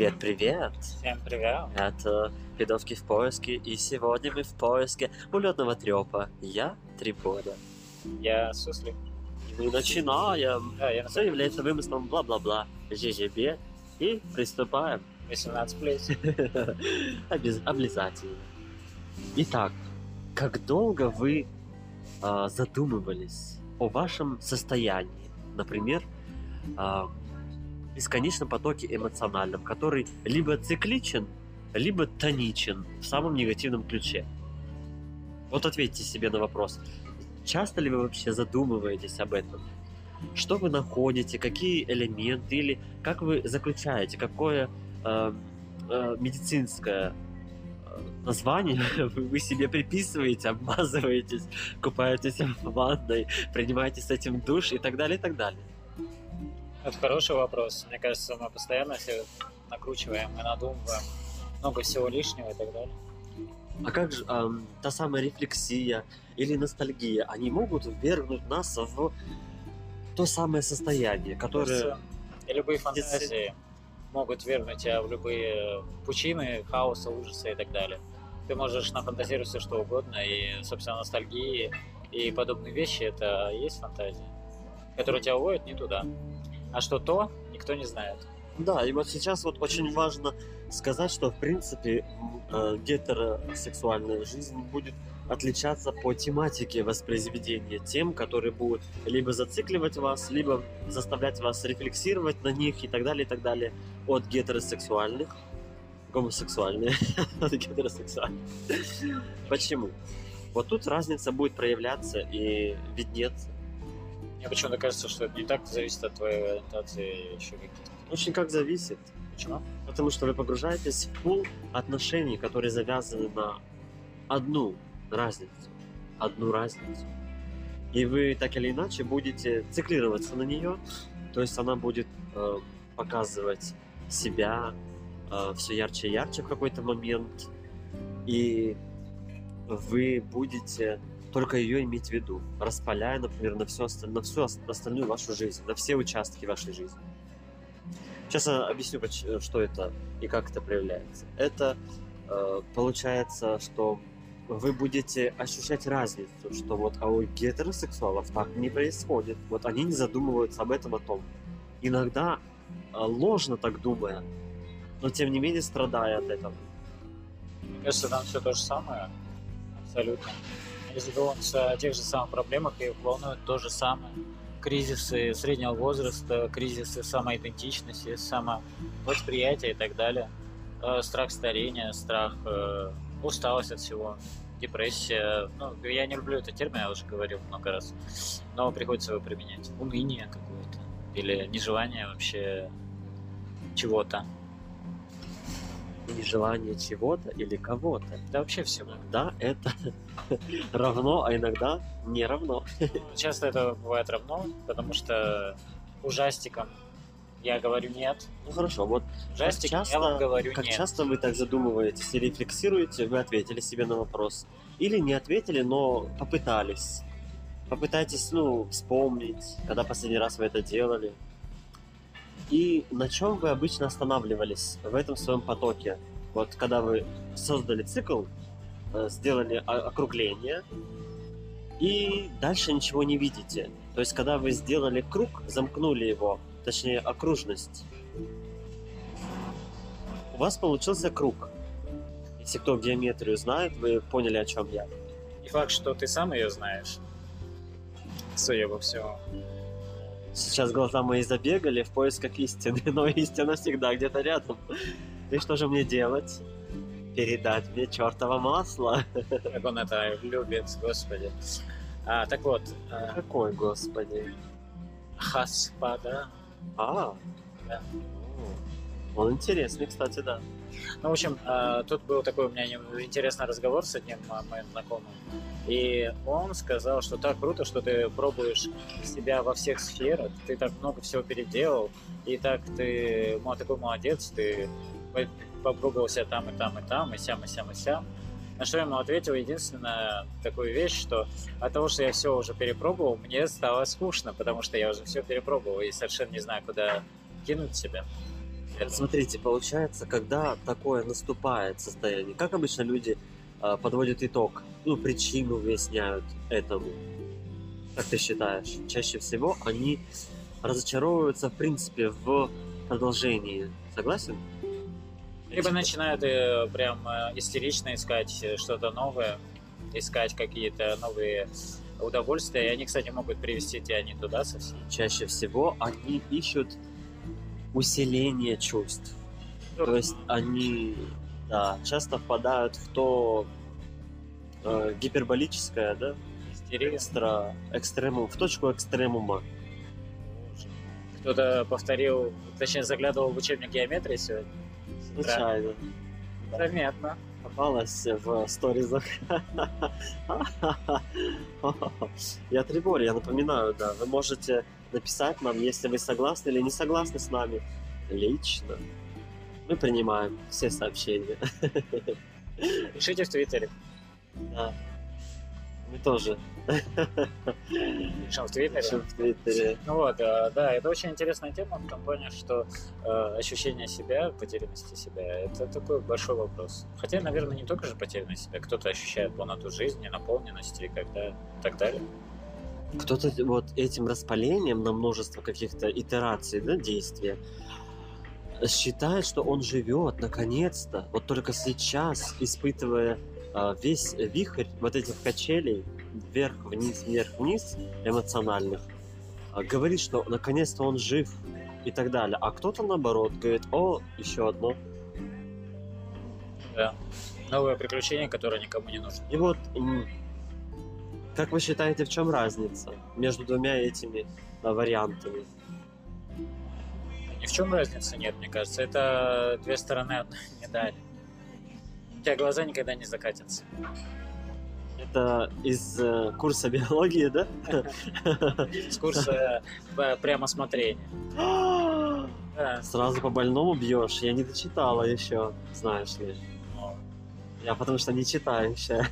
Привет, привет! Всем привет! Это Пидовки в поиске, и сегодня мы в поиске улетного трепа. Я Трипода. Я Суслик. И мы начинаем. Да, я Все является вымыслом бла-бла-бла. ЖЖБ. И приступаем. 18 плюс. Обязательно. Итак, как долго вы а, задумывались о вашем состоянии? Например, а, бесконечном потоке эмоциональном, который либо цикличен, либо тоничен в самом негативном ключе. Вот ответьте себе на вопрос. Часто ли вы вообще задумываетесь об этом? Что вы находите, какие элементы или как вы заключаете, какое э, э, медицинское э, название вы себе приписываете, обмазываетесь, купаетесь в ванной, принимаете с этим душ и так далее, и так далее. Это хороший вопрос. Мне кажется, мы постоянно все накручиваем и надумываем много всего лишнего и так далее. А как же ам, та самая рефлексия или ностальгия, они могут ввергнуть нас в то самое состояние, которое... И любые фантазии могут вернуть тебя в любые пучины хаоса, ужаса и так далее. Ты можешь нафантазировать все что угодно, и, собственно, ностальгии и подобные вещи — это есть фантазия, которые тебя уводят не туда. А что то, никто не знает. Да, и вот сейчас вот очень важно сказать, что в принципе э, гетеросексуальная жизнь будет отличаться по тематике воспроизведения тем, которые будут либо зацикливать вас, либо заставлять вас рефлексировать на них и так далее, и так далее, от гетеросексуальных гомосексуальные от гетеросексуальных. Почему? Вот тут разница будет проявляться и виднеться. Мне почему-то кажется, что это не так зависит от твоей ориентации еще каких-то. Очень как зависит. Почему? Потому что вы погружаетесь в пул отношений, которые завязаны на одну разницу. Одну разницу. И вы так или иначе будете циклироваться на нее. То есть она будет э, показывать себя все ярче и ярче в какой-то момент. И вы будете только ее иметь в виду, распаляя, например, на осталь- на всю ос- остальную вашу жизнь, на все участки вашей жизни. Сейчас я объясню, поч- что это и как это проявляется. Это э, получается, что вы будете ощущать разницу, что вот а у гетеросексуалов так не происходит. Вот они не задумываются об этом о том. Иногда э, ложно так думая, но тем не менее страдая от этого. Мне кажется, там все то же самое. Абсолютно. Задумываются о тех же самых проблемах и их волнует то же самое. Кризисы среднего возраста, кризисы самоидентичности, самовосприятия и так далее. Э, Страх старения, страх, э, усталость от всего, депрессия. Ну, я не люблю этот термин, я уже говорил много раз. Но приходится его применять. Уныние какое-то. Или нежелание вообще чего-то. Нежелание чего-то или кого-то. Да вообще всего. Да, это равно, а иногда не равно. Часто это бывает равно, потому что ужастикам я говорю нет. Ну хорошо, вот Ужастик часто- я вам говорю как нет. часто вы так задумываетесь и рефлексируете, вы ответили себе на вопрос. Или не ответили, но попытались. Попытайтесь, ну, вспомнить, когда последний раз вы это делали. И на чем вы обычно останавливались в этом своем потоке? Вот когда вы создали цикл, э, сделали округление, и дальше ничего не видите. То есть, когда вы сделали круг, замкнули его, точнее, окружность, у вас получился круг. Если кто геометрию знает, вы поняли, о чем я. Не факт, что ты сам ее знаешь. Судя по всему. Сейчас глаза мои забегали в поисках истины, но истина всегда где-то рядом. И что же мне делать? Передать мне чертово масло. Как он это любит, господи. А, так вот, э, Какой, господи? Хаспада. А, Да. Он интересный, кстати, да. Ну, в общем, э, тут был такой у меня интересный разговор с одним моим знакомым. И он сказал, что так круто, что ты пробуешь себя во всех сферах, ты так много всего переделал, и так ты мо- такой молодец, ты по- попробовал себя там и там и там, и сям, и сям, и сям. На что я ему ответил единственная такую вещь, что от того, что я все уже перепробовал, мне стало скучно, потому что я уже все перепробовал и совершенно не знаю, куда кинуть себя. Смотрите, получается, когда такое наступает состояние, как обычно люди подводят итог, ну, причину выясняют этому. Как ты считаешь? Чаще всего они разочаровываются, в принципе, в продолжении. Согласен? Либо начинают э, прям э, истерично искать э, что-то новое, искать какие-то новые удовольствия. И они, кстати, могут привести тебя не туда совсем. Чаще всего они ищут усиление чувств. То есть они да, часто впадают в то э, гиперболическое, да, Истерия. экстра, экстремум, в точку экстремума. Кто-то повторил, точнее, заглядывал в учебник геометрии сегодня. Случайно. Заметно. Попалась в сторизах. Я Трибор, я напоминаю, да, вы можете написать нам, если вы согласны или не согласны с нами. Лично. Мы принимаем все сообщения. Пишите в Твиттере. Да. Мы тоже Пишем в Твиттере. пишем в Твиттере. Ну вот, э, да, это очень интересная тема в том плане, что э, ощущение себя, потерянности себя, это такой большой вопрос. Хотя, наверное, не только же потерянность себя, кто-то ощущает полноту жизни, наполненности и когда, и так далее. Кто-то вот этим распалением на множество каких-то итераций, да, действия, считает, что он живет, наконец-то, вот только сейчас, испытывая а, весь вихрь вот этих качелей, вверх-вниз, вверх-вниз, эмоциональных, а, говорит, что наконец-то он жив и так далее. А кто-то, наоборот, говорит, о, еще одно. Да. Новое приключение, которое никому не нужно. И вот, как вы считаете, в чем разница между двумя этими а, вариантами? В чем разницы нет, мне кажется. Это две стороны одной медали. У тебя глаза никогда не закатятся. Это из э, курса биологии, да? С курса э, прямо смотрения. Сразу по больному бьешь. Я не дочитала еще, знаешь ли. Ну, Я потому что не читающая.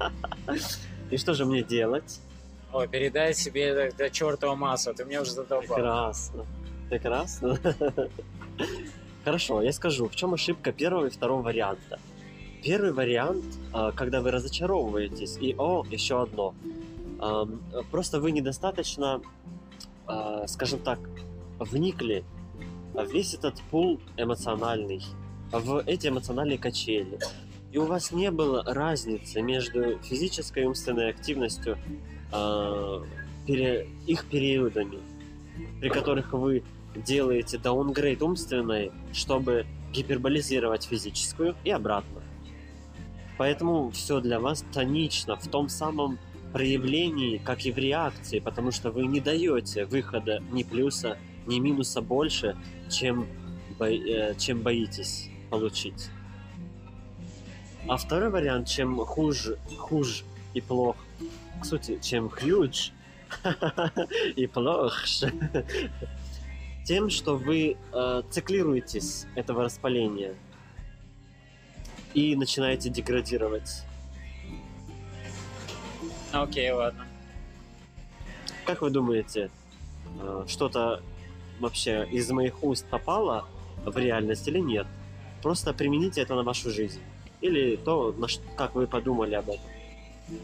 И что же мне делать? Ой, передай себе до, до чертова массу, ты мне уже задолбал. Прекрасно. Прекрасно. Хорошо, я скажу, в чем ошибка первого и второго варианта. Первый вариант, а, когда вы разочаровываетесь, и о, еще одно. Просто вы недостаточно, а, скажем так, вникли в весь этот пул эмоциональный, в эти эмоциональные качели. И у вас не было разницы между физической и умственной активностью, а, пере- их периодами, при которых вы делаете даунгрейд умственной, чтобы гиперболизировать физическую и обратно. Поэтому все для вас тонично в том самом проявлении, как и в реакции, потому что вы не даете выхода ни плюса, ни минуса больше, чем, бо- э, чем боитесь получить. А второй вариант, чем хуже, хуже и плох, к сути, чем хлюдж и плох, тем, что вы э, циклируетесь этого распаления и начинаете деградировать. Ну, Окей, ладно. Как вы думаете, э, что-то вообще из моих уст попало в реальность или нет? Просто примените это на вашу жизнь. Или то, на ш- как вы подумали об этом.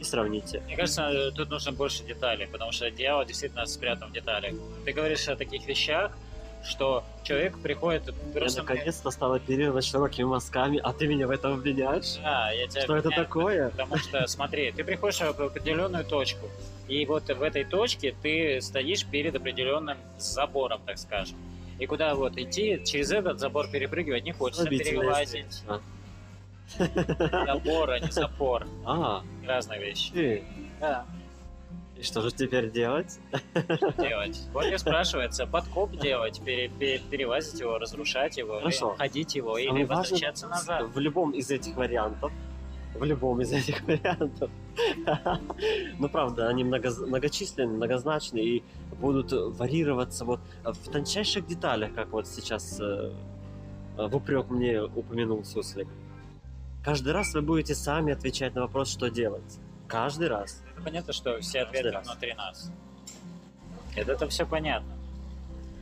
И сравните. Мне кажется, тут нужно больше деталей, потому что дьявол действительно спрятан в деталях. Ты говоришь о таких вещах, что человек приходит Я наконец-то стал оперировать широкими мазками, а ты меня в этом обвиняешь? Да, я тебя Что это такое? Потому что, смотри, ты приходишь в определенную точку, и вот в этой точке ты стоишь перед определенным забором, так скажем. И куда вот идти, через этот забор перепрыгивать не хочется, Слабительное перелазить. Забор, а не запор. А, Разные вещи. Да. И что же теперь делать? Что делать? Вот и спрашивается, подкоп делать, пере- пере- перелазить его, разрушать его, Хорошо. или ходить его, или Самое важное, возвращаться назад. В любом из этих вариантов, в любом из этих вариантов, ну правда, они много- многочисленны, многозначны и будут варьироваться вот в тончайших деталях, как вот сейчас э, в упрек мне упомянул Суслик. Каждый раз вы будете сами отвечать на вопрос, что делать. Каждый раз. Это понятно, что все ответы внутри нас. Это, это все понятно.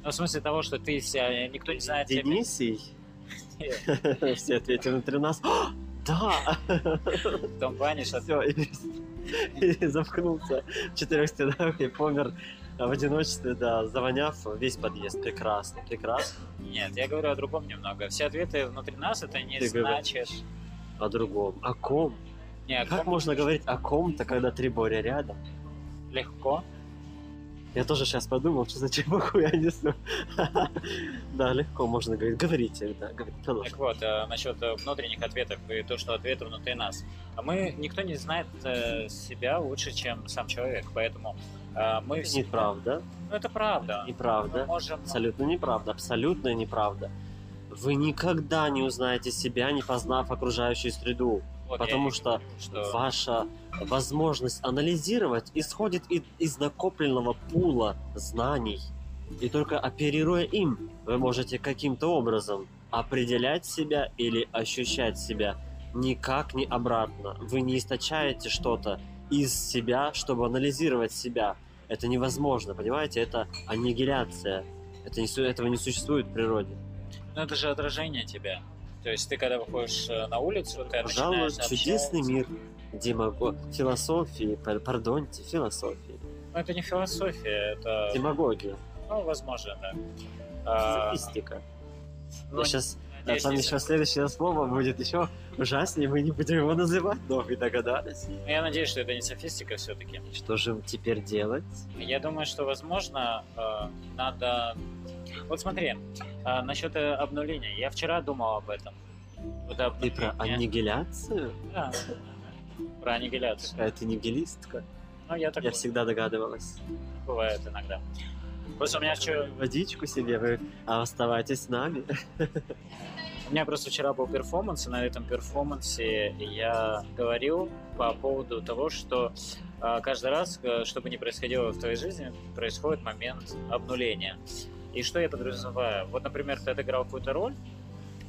Ну, в смысле того, что ты себя, никто не знает. Денисий? Все ответили внутри нас. «О, Да! В том плане, что Все, и, замкнулся в четырех стенах и помер в одиночестве, да, завоняв весь подъезд. Прекрасно, прекрасно. Нет, я говорю о другом немного. Все ответы внутри нас это не Ты говоришь. значит. О другом. О ком? Не, о Как можно говорить о ком-то, когда три Боря рядом? легко. Я тоже сейчас подумал, что за чепуху я несу. Да, легко можно говорить. Говорите, да, говорите. Так вот, э, насчет э, внутренних ответов и то, что ответы внутри нас. А мы, никто не знает э, себя лучше, чем сам человек, поэтому мы Это неправда. Ну, это правда. Неправда. Абсолютно неправда. Абсолютно неправда. Вы никогда не узнаете себя, не познав окружающую среду. Потому что что Ваша возможность анализировать исходит из накопленного пула знаний. И только оперируя им, вы можете каким-то образом определять себя или ощущать себя. Никак не обратно. Вы не источаете что-то из себя, чтобы анализировать себя. Это невозможно, понимаете? Это аннигиляция. Это не, этого не существует в природе. Ну, это же отражение тебя. То есть ты, когда выходишь э, на улицу, ты Пожалуй, начинаешь чудесный общаться. мир демаго... философии, пар- пардоньте, философии. Ну, это не философия, это... Демагогия, Ну, возможно, да. А, софистика. ну, сейчас надеюсь, там еще следующее слово будет еще ужаснее, мы не будем его называть, но вы догадались. Ну, Я надеюсь, что это не софистика все-таки. Что же теперь делать? Я думаю, что, возможно, э, надо... Вот смотри, э, насчет э, обнуления. Я вчера думал об этом. Вот Ты обнуление. про аннигиляцию? Да. Про аннигиляцию. Какая ты нигилистка? Ну, я так Я всегда догадывалась. бывает иногда. Просто у меня вчера... Водичку себе, вы а оставайтесь с нами. У меня просто вчера был перформанс, и на этом перформансе я говорил по поводу того, что э, каждый раз, э, что бы ни происходило в твоей жизни, происходит момент обнуления. И что я подразумеваю? Вот, например, ты отыграл какую-то роль,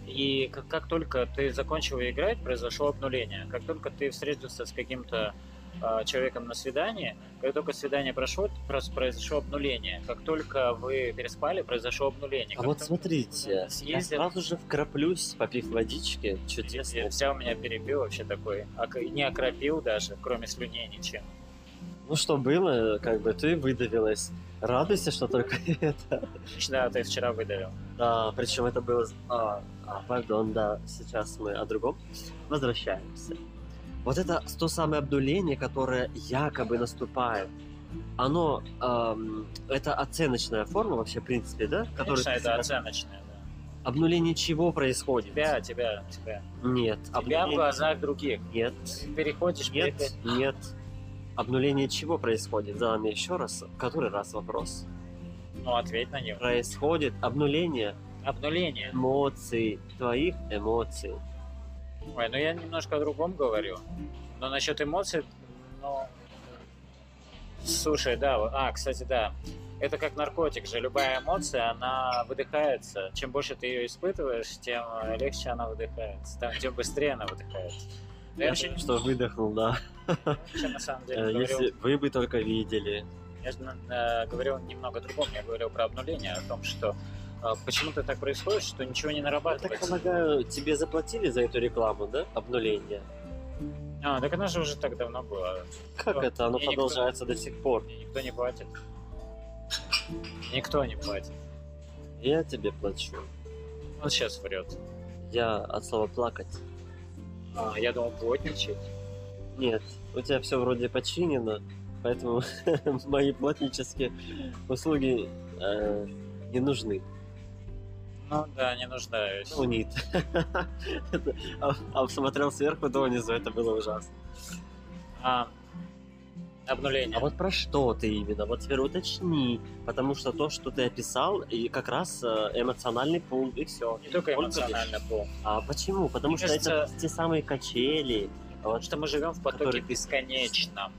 и как, как только ты закончил играть, произошло обнуление. Как только ты встретился с каким-то э, человеком на свидании, как только свидание прошло, произошло обнуление. Как только вы переспали, произошло обнуление. А Как вот только смотрите, я съездили- сразу же вкраплюсь, попив водички, И чудесно. Вся у меня перебил вообще такой. Не окропил даже, кроме слюней ничем. Ну что было, как бы ты выдавилась. Радуйся, что только это. Да, ты вчера выдавил. Да, причем это было... А, а, пардон, да, сейчас мы о другом. Возвращаемся. Вот это то самое обнуление, которое якобы наступает. Оно, ам, это оценочная форма вообще, в принципе, да? Конечно, это себя- оценочное, да. Обнуление чего происходит? Тебя, тебя, тебя. Нет. Тебя в обнуление- глазах других. Нет. Ты переходишь, Нет, перед- нет. Обнуление чего происходит? Задам я еще раз. Который раз вопрос? Ну, ответь на него. Происходит обнуление Обнуление. эмоций, твоих эмоций. Ой, ну я немножко о другом говорю. Но насчет эмоций, ну... Слушай, да, а, кстати, да. Это как наркотик же. Любая эмоция, она выдыхается. Чем больше ты ее испытываешь, тем легче она выдыхается. Там, тем быстрее она выдыхается. Я вообще не что выдохнул, да. вообще на самом деле Э, Если вы бы только видели. я же, э, говорил немного о другом. Я говорил про обнуление, о том, что э, почему-то так происходит, что ничего не Я так нарабатывается. полагаю, тебе заплатили за эту рекламу, да? Обнуление. А, так она же уже так давно была. Как Что? это? Оно Мне никто- продолжается до сих пор. Мне никто не платит. Никто не платит. Я тебе плачу. Он сейчас врет. Я от слова плакать. А, я думал, плотничать. Нет, у тебя все вроде починено, поэтому мои плотнические услуги э, не нужны. Ну да, не нуждаюсь. Ну, нет. А- А смотрел сверху донизу, это было ужасно. А, обнуление. А вот про что ты именно? Вот теперь уточни, потому что то, что ты описал, и как раз э, эмоциональный пул, и все. не только эмоционально пол. А почему? Потому Мне что кажется- это те самые качели. Потому что мы живем в потоке Который- бесконечном.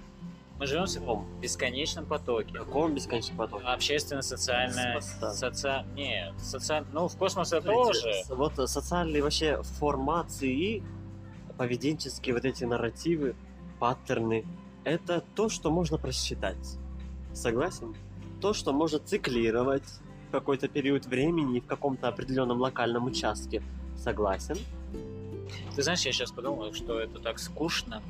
Мы живем в каком? бесконечном потоке. каком бесконечном потоке? Общественно-социальное... Космоса. Соци... Нет, социаль... ну в космосе Смотрите, тоже. Вот э, социальные вообще формации, поведенческие вот эти нарративы, паттерны, это то, что можно просчитать. Согласен? То, что можно циклировать, какой-то период времени в каком-то определенном локальном участке. Согласен. Ты знаешь, я сейчас подумал, что это так скучно.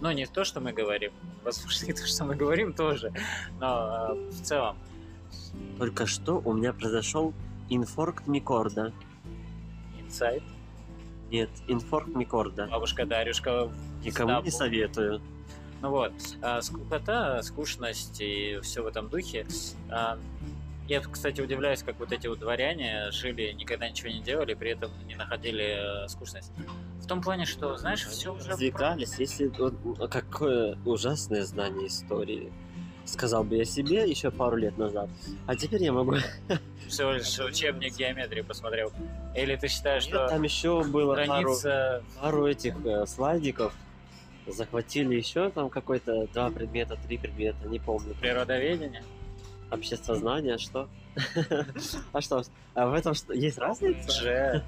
Но не то, что мы говорим. Возможно, и то, что мы говорим, тоже. Но э, в целом. Только что у меня произошел инфаркт микорда. Инсайт. Нет, инфаркт микорда. Бабушка Дарюшка. Никому не советую. Ну вот, а, скукота, скучность и все в этом духе. А, Я, кстати, удивляюсь, как вот эти вот дворяне жили, никогда ничего не делали, при этом не находили э, скучность. В том плане, что, знаешь, все уже... Развлекались, если... вот, Какое ужасное знание истории. Сказал бы я себе еще пару лет назад. А теперь я могу... Всего лишь учебник геометрии посмотрел. Или ты считаешь, Нет, что Там еще было пару, граница... пару этих э, слайдиков. Захватили еще там какой-то два предмета, три предмета, не помню. природоведения? Обществознание, что? А что? А в этом что? Есть разница? Же.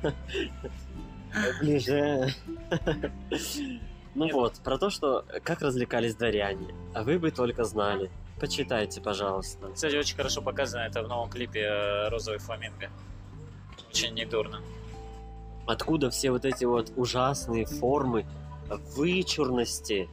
Ближе. Ну вот, про то, что как развлекались дворяне. А вы бы только знали. Почитайте, пожалуйста. Кстати, очень хорошо показано это в новом клипе э, «Розовый фламинго». Очень недурно. Откуда все вот эти вот ужасные формы вычурности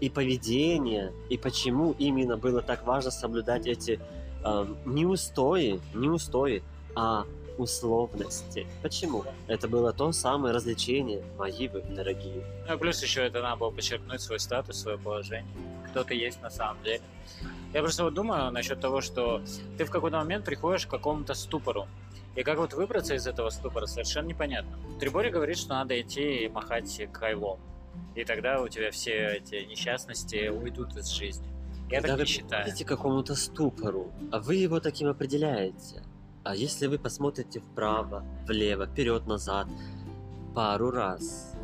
и поведения, и почему именно было так важно соблюдать эти эм, не устои, не устои, а условности. Почему? Это было то самое развлечение, мои вы дорогие. Ну плюс еще это надо было подчеркнуть свой статус, свое положение. Кто ты есть на самом деле. Я просто вот думаю насчет того, что ты в какой-то момент приходишь к какому-то ступору. И как вот выбраться из этого ступора, совершенно непонятно. Трибори говорит, что надо идти и махать кайлом. И тогда у тебя все эти несчастности уйдут из жизни. Я Когда так вы не считаю. к какому-то ступору, а вы его таким определяете. А если вы посмотрите вправо, влево, вперед, назад пару раз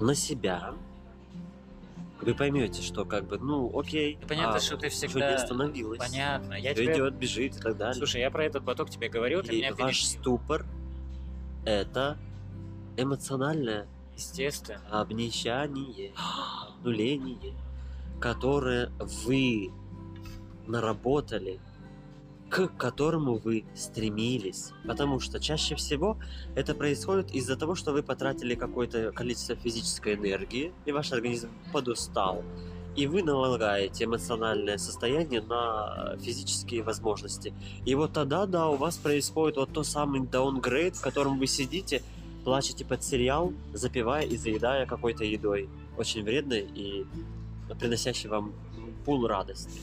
на себя, вы поймете, что как бы, ну, окей. И понятно, а, что ты всегда- не остановилось. Понятно. Я тебе... идет, бежит и так далее. Слушай, я про этот поток тебе говорил, ты и меня ваш перебил. ступор это эмоциональное Естественно. обнищание, обнуление, которое вы наработали, к которому вы стремились. Потому что чаще всего это происходит из-за того, что вы потратили какое-то количество физической энергии, и ваш организм подустал. И вы налагаете эмоциональное состояние на физические возможности. И вот тогда, да, у вас происходит вот то самый даунгрейд, в котором вы сидите, плачете под сериал, запивая и заедая какой-то едой. Очень вредной и приносящей вам пул радости.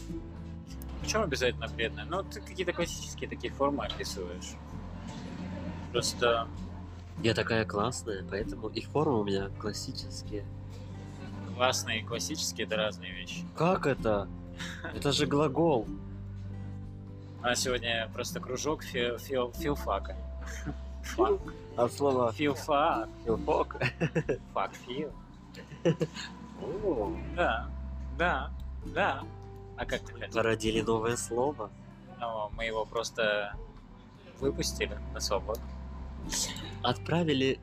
Почему обязательно вредно? Ну, ты какие-то классические такие формы описываешь. Просто Я такая классная, поэтому и формы у меня классические. классные и классические это разные вещи. Как это? Это же глагол. А сегодня просто кружок фи- фил- филфака. Фак. От слова Филфак. филфок. Фак фил. О, Да. Да. Да. А как ты хотел? Породили новое слово. Ну, мы его просто выпустили на свободу. Отправили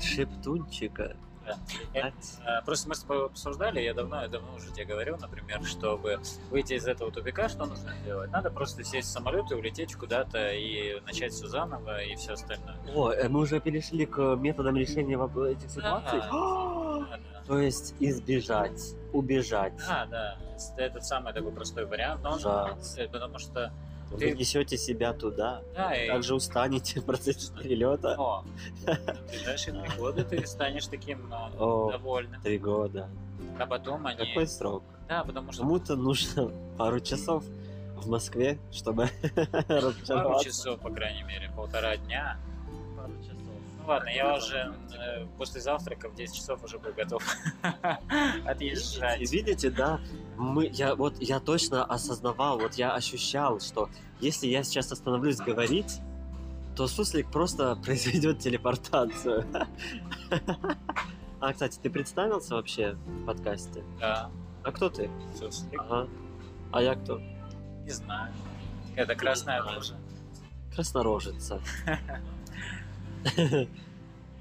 шептунчика. Да. летать. Э, Просто мы с тобой обсуждали, я давно, я давно уже тебе говорил, например, чтобы выйти из этого тупика, что нужно делать? Надо просто сесть в самолет и улететь куда-то и начать все заново и все остальное. О, э, мы уже перешли к методам решения этих ситуаций. Да. То есть избежать, убежать. Да, да. Это самый такой простой вариант, но он Да. потому что Вы Ты- несете себя туда. да, и Также устанете в процессе перелета. но в ближайшие три года ты станешь таким э, О, довольным. три года. А потом они... Какой срок? Да, потому что Кому-то нужно пару часов в Москве, чтобы пару часов, по крайней мере, полтора дня. Ладно, я уже э, после завтрака в 10 часов уже был готов отъезжать. Видите, да, мы, я вот я точно осознавал, вот я ощущал, что если я сейчас остановлюсь говорить, то суслик просто произведет телепортацию. А, кстати, ты представился вообще в подкасте? Да, А кто ты? суслик. Ага. А я кто? Не знаю. Это красная лужа. Краснорожица.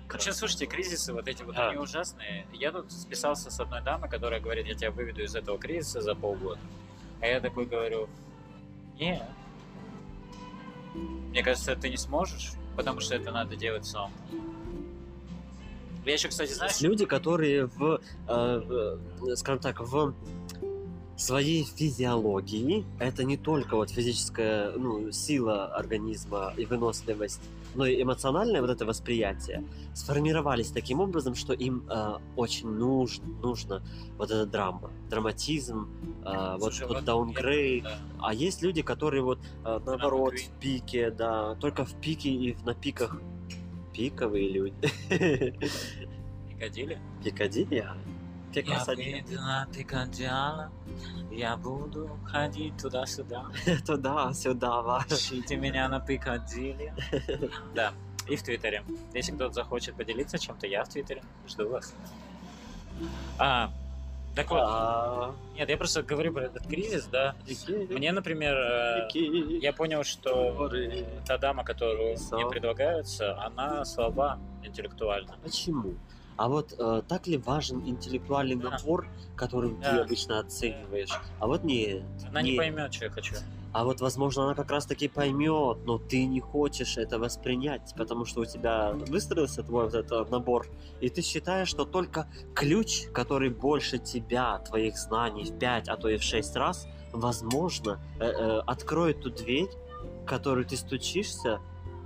Короче, слушайте, кризисы вот эти вот, А. они ужасные. Я тут списался с одной дамой, которая говорит, я тебя выведу из этого кризиса за полгода. А я такой говорю, нет, Мне кажется, ты не сможешь, потому что это надо делать самому. Я еще, кстати, знаешь, Есть люди, которые в, э, в, скажем так, в своей физиологии, это не только вот физическая ну, сила организма и выносливость, но и эмоциональное вот это восприятие сформировались таким образом, что им э, очень нужно, нужно вот эта драма, драматизм, э, вот, Слушай, вот вот даунгрейд. да. А есть люди, которые вот э, наоборот в пике, да, только в пике и на пиках пиковые люди. Пикадилли. Пикадилли? Я Пикасадилли. выйду на Пикадилли, я буду ходить туда-сюда. Туда, сюда, ваш. Ищите меня на Пикадилли. Да, и в Твиттере. Если кто-то захочет поделиться чем-то, я в Твиттере. Жду вас. А, так вот, А, нет, я просто говорю про этот кризис, да. Мне, например, я понял, что та дама, которую мне предлагается, она слаба интеллектуально. Почему? А вот э, так ли важен интеллектуальный Да. набор, которым ты Да. обычно оцениваешь? А вот нет. Она не нет. поймет, что я хочу. А вот, возможно, она как раз-таки поймет, но ты не хочешь это воспринять, потому что у тебя выстроился твой вот этот набор, и ты считаешь, что только ключ, который больше тебя, твоих знаний в 5, а то и в 6 раз, возможно, э, э, откроет ту дверь, в которую ты стучишься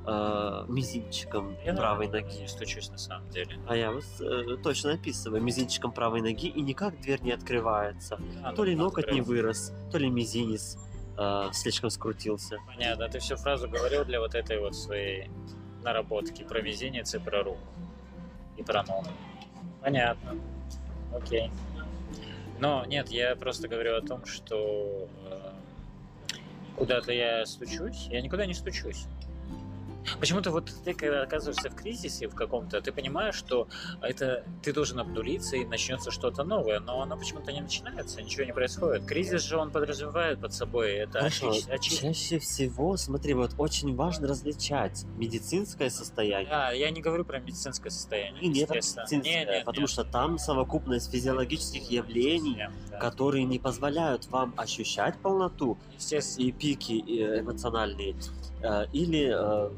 э, мизинчиком Я правой нормально ноги. не стучусь на самом деле. А я вот э, точно описываю мизинчиком правой ноги, и никак дверь не открывается. А, То ли ноготь не открыл. вырос, то ли мизинец э, слишком скрутился. Понятно, ты всю фразу говорил для вот этой вот своей наработки про мизинец и про руку. И про ногу. Понятно. Окей. Но нет, я просто говорю о том, что э, куда-то я стучусь, я никуда не стучусь. Почему-то вот ты, когда оказываешься в кризисе в каком-то, ты понимаешь, что это ты должен обнулиться и начнется что-то новое, но оно почему-то не начинается, ничего не происходит. Кризис же он подразумевает под собой это Хорошо, очи- очи- чаще всего, смотри, вот очень важно различать медицинское состояние Да, я не говорю про медицинское состояние. и не про естественно. медицинское, Не, не, потому не. что там совокупность физиологических явлений, Не, да. которые не позволяют вам ощущать полноту и пики эмоциональные, э, или э,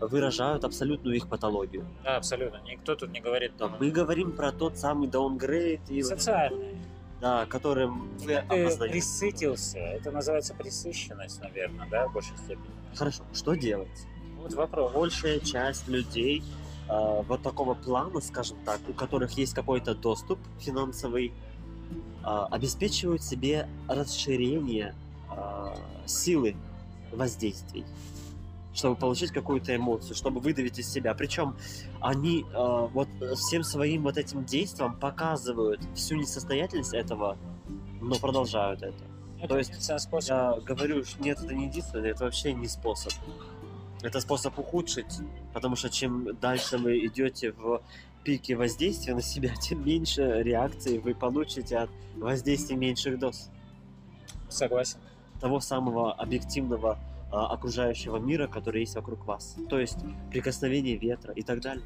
выражают абсолютную их патологию. Да, абсолютно. Никто тут не говорит Да, мы говорим про тот самый даунгрейд, и, социальные. да, которым вы опознаете. присытился. Это называется присыщенность, наверное, да, в большей степени. Хорошо, что делать? Вот вопрос. большая часть людей э, вот такого плана, скажем так, у которых есть какой-то доступ финансовый, э, обеспечивают себе расширение э, силы воздействий, чтобы получить какую-то эмоцию, чтобы выдавить из себя. Причем они э, вот всем своим вот этим действием показывают всю несостоятельность этого, но продолжают это. Это то есть. Я говорю, что нет, это не единственное, это вообще не способ. Это способ ухудшить, потому что чем дальше вы идете в пике воздействия на себя, тем меньше реакции вы получите от воздействия меньших доз. Согласен. Того самого объективного окружающего мира, который есть вокруг вас. То есть прикосновение ветра и так далее.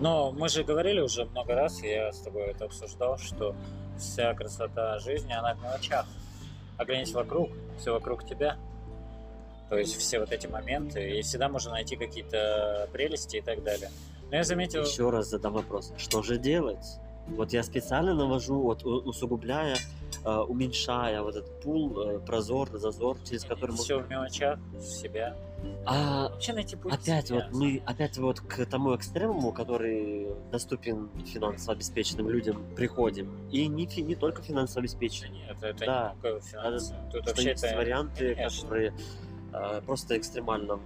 Но мы же говорили уже много раз, я с тобой это обсуждал, что вся красота жизни, она в мелочах. Оглянись вокруг, все вокруг тебя. То есть все вот эти моменты, и всегда можно найти какие-то прелести и так далее. Но я заметил... Еще раз задам вопрос, что же делать? Вот я специально навожу, вот усугубляя, э, уменьшая вот этот пул, э, прозор, зазор, через который Все в мелочах, в себя. А Вообще найти путь опять вот мы опять вот к тому экстремуму, который доступен финансово обеспеченным людям, приходим. И не, фи- не только финансово Да обеспеченным. Нет, это Да. не только финансы. Тут вообще это... варианты, Конечно. которые э, просто экстремально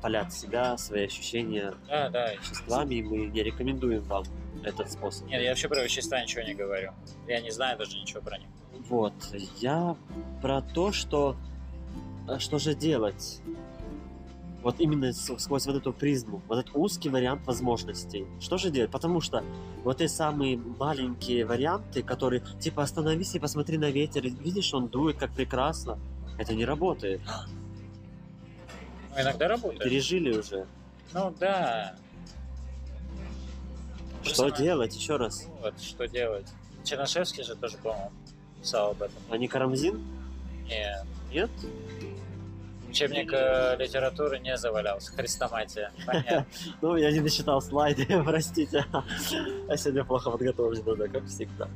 палят себя, свои ощущения Да, да. веществами, и мы не рекомендуем вам этот способ. Нет, я вообще про вещества ничего не говорю. Я не знаю даже ничего про них. Вот, я про то, что э, что же делать. Вот именно сквозь вот эту призму, вот этот узкий вариант возможностей. Что же делать? Потому что вот те самые маленькие варианты, которые типа остановись и посмотри на ветер, видишь, он дует, как прекрасно. Это не работает. Иногда работает. Пережили уже. Ну, да. Что Просто- делать? Еще раз. Вот, что делать. Чернышевский же тоже, по-моему, писал об этом. А не Карамзин? Не, Нет? Учебник э, литературы не завалялся. Хрестоматия. Понятно. Ну, я не досчитал слайды, простите. Я сегодня плохо подготовлен, да, как всегда.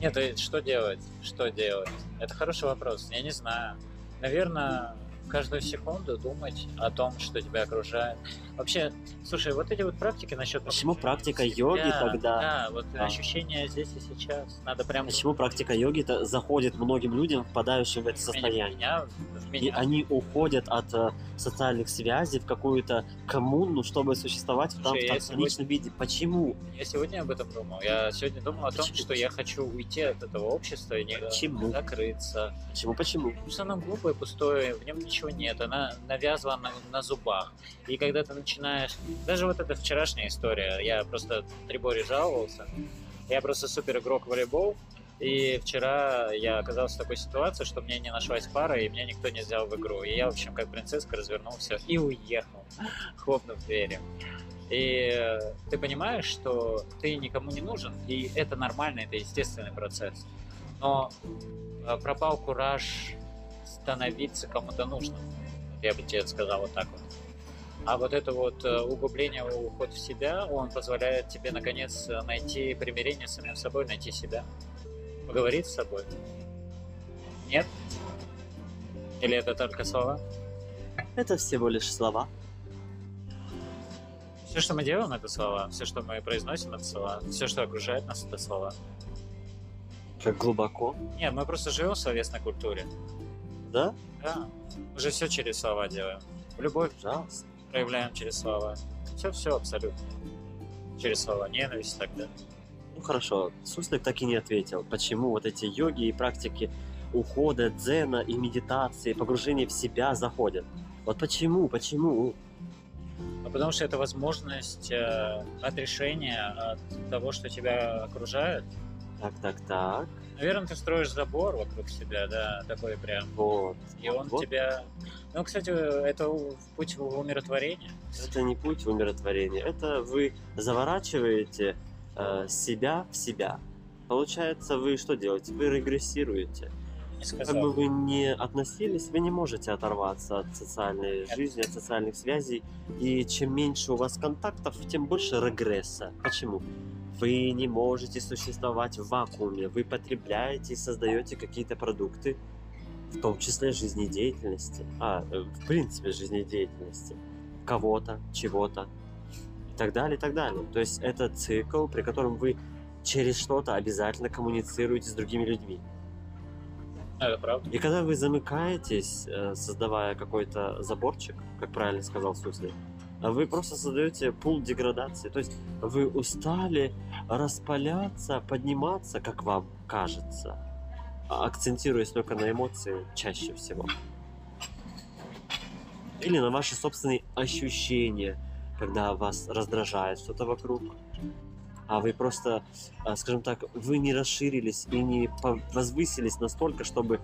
Нет, что делать? Что делать? Это хороший вопрос. Я не знаю. Наверное, каждую секунду думать о том, что тебя окружает. Вообще, слушай, вот эти вот практики насчет... Почему практика себя, йоги тогда... Да, вот А. ощущение здесь и сейчас. Надо прям... Почему практика йоги заходит многим людям, впадающим в это состояние? Меня, в И меня. они уходят от э, социальных связей в какую-то коммуну, чтобы существовать в, там, Слушай, в я конечном виде. Почему? Я сегодня об этом думал. Я сегодня думал о том, Почему? что я хочу уйти от этого общества и не Почему? закрыться. Почему? Почему? Потому что оно глупое, пустое, в нем ничего нет, она навязана на, на зубах. И когда ты начинаешь... Даже вот эта вчерашняя история, я просто Триборе жаловался, я просто супер игрок в волейбол, и вчера я оказался в такой ситуации, что мне не нашлась пара, и меня никто не взял в игру. И я, в общем, как принцесска развернулся и уехал, хлопнув дверью. И э, ты понимаешь, что ты никому не нужен, и это нормально, это естественный процесс. Но э, пропал кураж становиться кому-то нужным. Я бы тебе сказал вот так вот. А вот это вот э, углубление, уход в себя, он позволяет тебе наконец найти примирение с самим собой, найти себя, поговорить с собой. Нет? Или это только слова? Это всего лишь слова. Все, что мы делаем, это слова. Все, что мы произносим, это слова. Все, что окружает нас, это слова. Как глубоко. Нет, мы просто живем в словесной культуре. Да? Да. Мы же все через слова делаем. Любовь Пожалуйста. Проявляем через слова. Все-все абсолютно. Через слова. Ненависть тогда. Ну хорошо, Суслик так и не ответил, почему вот эти йоги и практики ухода, дзена и медитации, погружения в себя заходят. Вот почему, почему? Ну, потому что это возможность э, отрешения от того, что тебя окружает. Так, так, так. Наверное, ты строишь забор вокруг себя, да, такой прям. Вот. И он вот. тебя... Ну, кстати, это путь в умиротворение. Это не путь в умиротворение, это вы заворачиваете э, себя в себя. Получается, вы что делаете? Вы регрессируете. Не Как бы сказал. вы не относились, вы не можете оторваться от социальной жизни, от социальных связей. И чем меньше у вас контактов, тем больше регресса. Почему? Вы не можете существовать в вакууме. Вы потребляете и создаете какие-то продукты, в том числе жизнедеятельности. А, э, в принципе, жизнедеятельности. Кого-то, чего-то. И так далее, и так далее. То есть это цикл, при котором вы через что-то обязательно коммуницируете с другими людьми. Это правда. И когда вы замыкаетесь, э, создавая какой-то заборчик, как правильно сказал Сусли, а вы просто создаете пул деградации. То есть вы устали распаляться, подниматься, как вам кажется, а акцентируясь только на эмоции чаще всего. Или на ваши собственные ощущения, когда вас раздражает что-то вокруг. А вы просто, а, скажем так, вы не расширились и не возвысились настолько, чтобы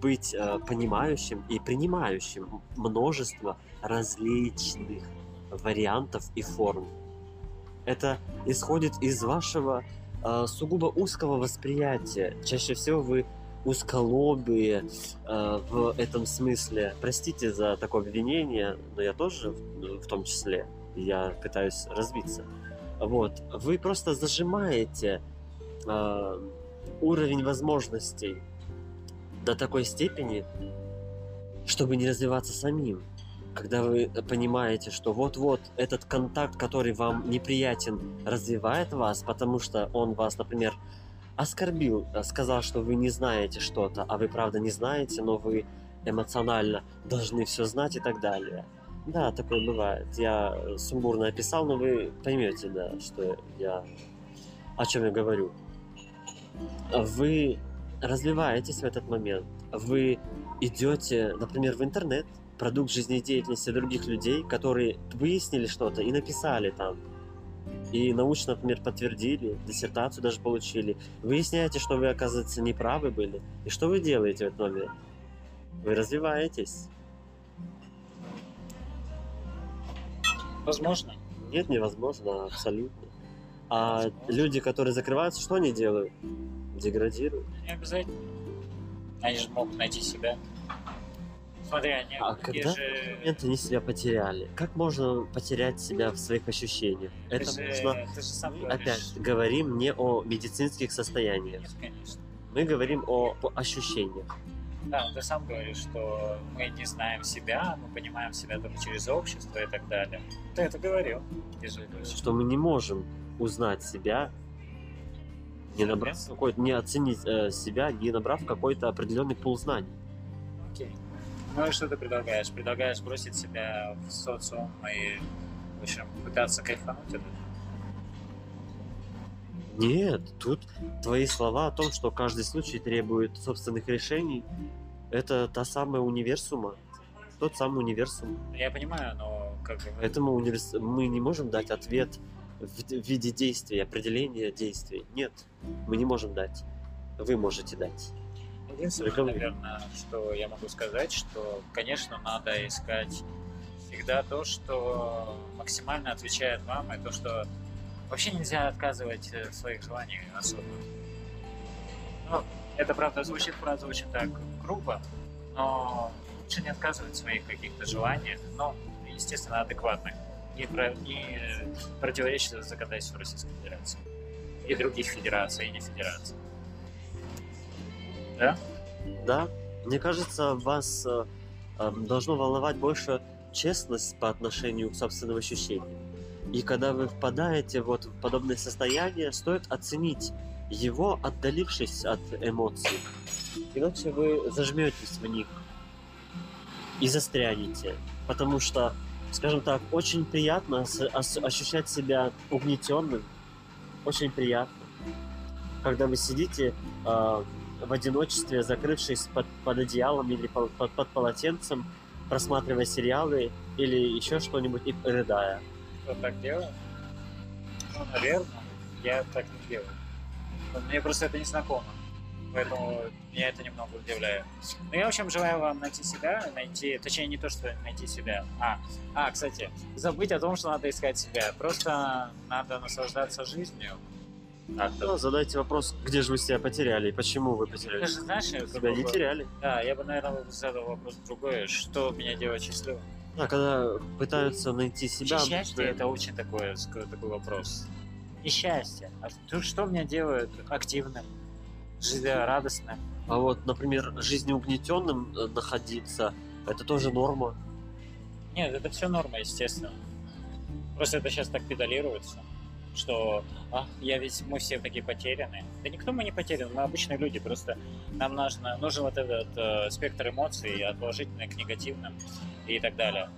быть э, понимающим и принимающим множество различных вариантов и форм. Это исходит из вашего э, сугубо узкого восприятия. Чаще всего вы узколобые э, в этом смысле. Простите за такое обвинение, но я тоже в, в том числе. Я пытаюсь развиться. Вот. Вы просто зажимаете э, уровень возможностей до такой степени, чтобы не развиваться самим. Когда вы понимаете, что вот-вот этот контакт, который вам неприятен, развивает вас, потому что он вас, например, оскорбил, э, сказал, что вы не знаете что-то, а вы правда не знаете, но вы эмоционально должны все знать и так далее. Да, такое бывает. Я э, сумбурно описал, но вы поймете, да, что я о чем я говорю. Вы развиваетесь в этот момент. Вы идете, например, в интернет, продукт жизнедеятельности других людей, которые выяснили что-то и написали там. И научно, например, подтвердили, диссертацию даже получили. Выясняете, что вы, оказывается, неправы были. И что вы делаете в этот момент? Вы развиваетесь. Возможно. Нет, невозможно, абсолютно. А люди, которые закрываются, что они делают? Деградируют. Не обязательно. Они же могут найти себя. смотри, они А когда же... момент они себя потеряли? Как можно потерять себя в своих ощущениях? Ты Это же, можно... ты же сам говоришь. Опять говорим не о медицинских состояниях. Нет, конечно. Мы говорим о, о ощущениях. Да, ты сам говоришь, что мы не знаем себя, мы понимаем себя только через общество и так далее. Ты это говорил. Что мы не можем узнать себя, не набрав какой не оценить э, себя, не набрав какой-то определенный пул знаний. Окей. Ну и что ты предлагаешь? Предлагаешь бросить себя в социум и, в общем, пытаться кайфануть от этого? Нет, тут твои слова о том, что каждый случай требует собственных решений, это та самая универсума, тот самый универсум. Я понимаю, но как бы... Поэтому универс... мы не можем дать ответ в виде действий, определения действий. Нет, мы не можем дать. Вы можете дать. Единственное, Только наверное, что я могу сказать, что, конечно, надо искать всегда то, что максимально отвечает вам, и то, что вообще нельзя отказывать э, своих желаниях особо. Ну, это, правда, звучит фраза очень так грубо, но лучше не отказывать своих каких-то желаниях, но, естественно, адекватных, не, про, не противоречит законодательству Российской Федерации и других федераций, и не федераций. Да? Да, мне кажется, вас э, э, должно волновать больше честность по отношению к собственным ощущениям. И когда вы впадаете вот в подобное состояние, стоит оценить его, отдалившись от эмоций. Иначе вы зажметесь в них и застрянете. Потому что, скажем так, очень приятно ос- ощущать себя угнетенным. Очень приятно. Когда вы сидите э, в одиночестве, закрывшись под, под одеялом или по- под, под полотенцем, просматривая сериалы или еще что-нибудь и рыдая. Кто так делает? Ну, наверное, я так не делаю. Но Мне просто это не знакомо. Поэтому меня это немного удивляет. Ну, я, в общем, желаю вам найти себя, найти, точнее, не то, что найти себя. А, а, кстати, забыть о том, что надо искать себя. Просто надо наслаждаться жизнью. Как-то. Ну, задайте вопрос, где же вы себя потеряли и почему вы Ты потеряли. же знаешь, Себя не теряли. Да, я бы, наверное, задал вопрос другой. Что меня делает счастливым? Да, когда пытаются найти себя... Счастье это очень такой, такой вопрос. И счастье. А что, что меня делает активным, жизнерадостным? А вот, например, жизнеугнетенным э, находиться, это тоже норма. Нет, это все норма, естественно. Просто это сейчас так педалируется, что а, я ведь мы все такие потеряны. Да никто мы не потерян, мы обычные люди, просто нам нужно, нужен вот этот э, спектр эмоций от положительных к негативным и так далее.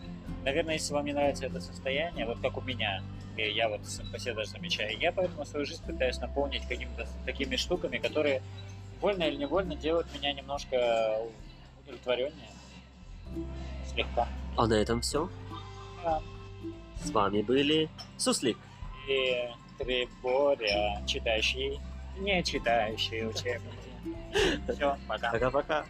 Наверное, если вам не нравится это состояние, вот как у меня, и я вот по себе даже замечаю, я поэтому свою жизнь пытаюсь наполнить какими-то такими штуками, которые вольно или невольно делают меня немножко удовлетвореннее. Слегка. А на этом все. Да. С вами были Суслик. И Триборя, читающий, не читающий учебники. Все, пока. Пока-пока.